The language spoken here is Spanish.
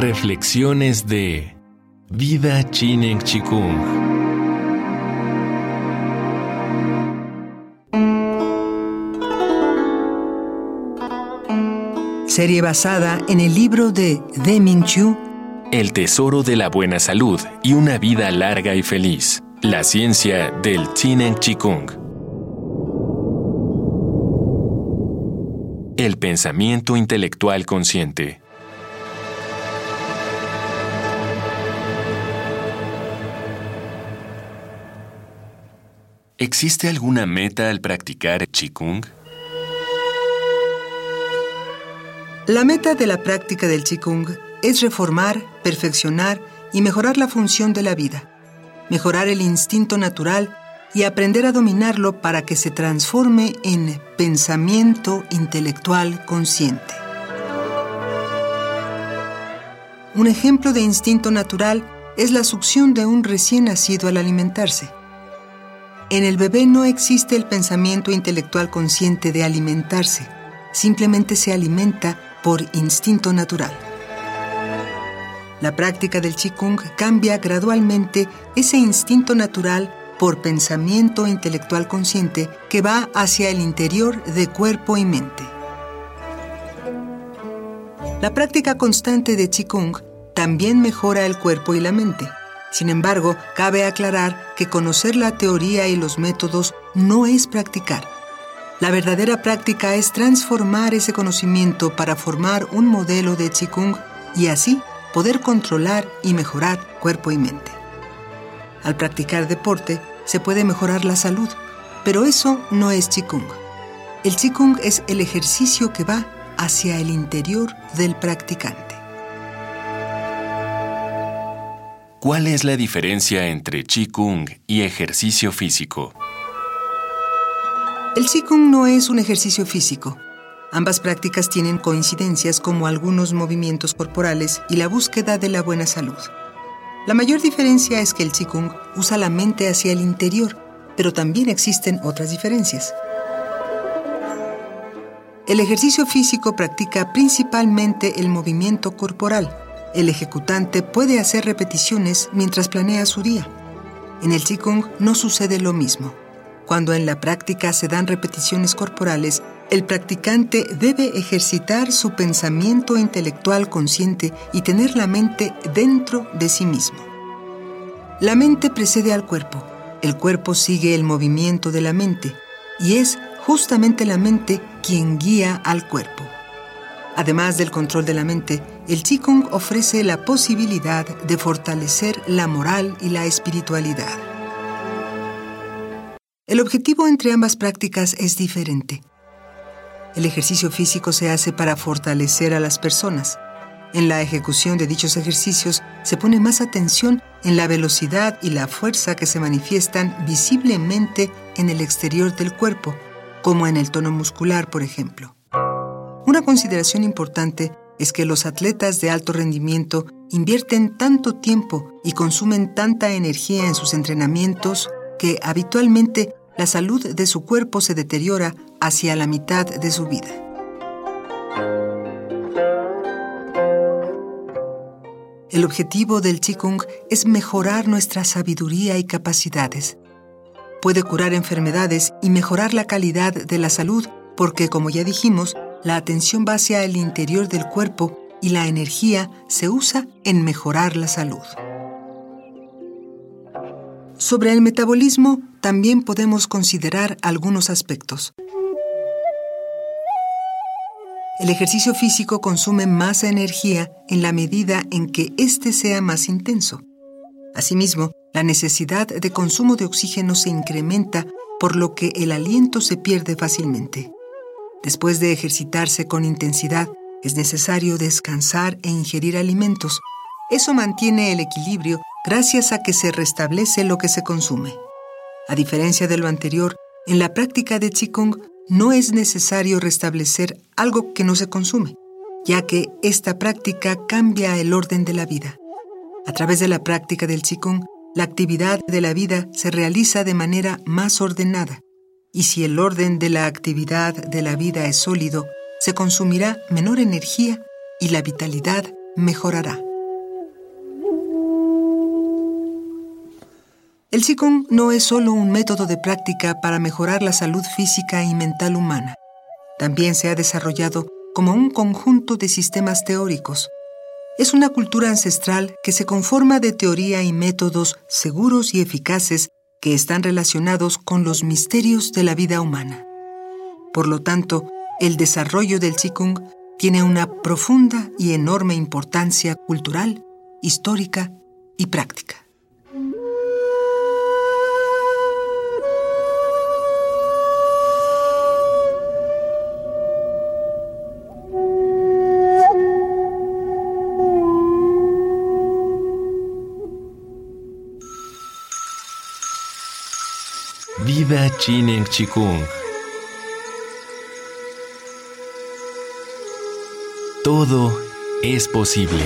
Reflexiones de Vida Chinen Chikung. Serie basada en el libro de Deming Chu, El tesoro de la buena salud y una vida larga y feliz. La ciencia del Chinen Chikung. El pensamiento intelectual consciente. ¿Existe alguna meta al practicar Qigong? La meta de la práctica del Qigong es reformar, perfeccionar y mejorar la función de la vida, mejorar el instinto natural y aprender a dominarlo para que se transforme en pensamiento intelectual consciente. Un ejemplo de instinto natural es la succión de un recién nacido al alimentarse. En el bebé no existe el pensamiento intelectual consciente de alimentarse, simplemente se alimenta por instinto natural. La práctica del Qigong cambia gradualmente ese instinto natural por pensamiento intelectual consciente que va hacia el interior de cuerpo y mente. La práctica constante de Qigong también mejora el cuerpo y la mente. Sin embargo, cabe aclarar que conocer la teoría y los métodos no es practicar. La verdadera práctica es transformar ese conocimiento para formar un modelo de Qigong y así poder controlar y mejorar cuerpo y mente. Al practicar deporte se puede mejorar la salud, pero eso no es Qigong. El Qigong es el ejercicio que va hacia el interior del practicante. ¿Cuál es la diferencia entre Qigong y ejercicio físico? El Qigong no es un ejercicio físico. Ambas prácticas tienen coincidencias como algunos movimientos corporales y la búsqueda de la buena salud. La mayor diferencia es que el Qigong usa la mente hacia el interior, pero también existen otras diferencias. El ejercicio físico practica principalmente el movimiento corporal, el ejecutante puede hacer repeticiones mientras planea su día. En el Qigong no sucede lo mismo. Cuando en la práctica se dan repeticiones corporales, el practicante debe ejercitar su pensamiento intelectual consciente y tener la mente dentro de sí mismo. La mente precede al cuerpo, el cuerpo sigue el movimiento de la mente y es justamente la mente quien guía al cuerpo. Además del control de la mente, el Qigong ofrece la posibilidad de fortalecer la moral y la espiritualidad. El objetivo entre ambas prácticas es diferente. El ejercicio físico se hace para fortalecer a las personas. En la ejecución de dichos ejercicios se pone más atención en la velocidad y la fuerza que se manifiestan visiblemente en el exterior del cuerpo, como en el tono muscular, por ejemplo. Una consideración importante es que los atletas de alto rendimiento invierten tanto tiempo y consumen tanta energía en sus entrenamientos que habitualmente la salud de su cuerpo se deteriora hacia la mitad de su vida. El objetivo del Qigong es mejorar nuestra sabiduría y capacidades. Puede curar enfermedades y mejorar la calidad de la salud porque, como ya dijimos, la atención va hacia el interior del cuerpo y la energía se usa en mejorar la salud. Sobre el metabolismo también podemos considerar algunos aspectos. El ejercicio físico consume más energía en la medida en que éste sea más intenso. Asimismo, la necesidad de consumo de oxígeno se incrementa, por lo que el aliento se pierde fácilmente. Después de ejercitarse con intensidad, es necesario descansar e ingerir alimentos. Eso mantiene el equilibrio gracias a que se restablece lo que se consume. A diferencia de lo anterior, en la práctica de Qigong no es necesario restablecer algo que no se consume, ya que esta práctica cambia el orden de la vida. A través de la práctica del Qigong, la actividad de la vida se realiza de manera más ordenada y si el orden de la actividad de la vida es sólido, se consumirá menor energía y la vitalidad mejorará. El Qigong no es solo un método de práctica para mejorar la salud física y mental humana. También se ha desarrollado como un conjunto de sistemas teóricos. Es una cultura ancestral que se conforma de teoría y métodos seguros y eficaces que están relacionados con los misterios de la vida humana. Por lo tanto, el desarrollo del Qigong tiene una profunda y enorme importancia cultural, histórica y práctica. Viva Chinen Chikung. Todo es posible.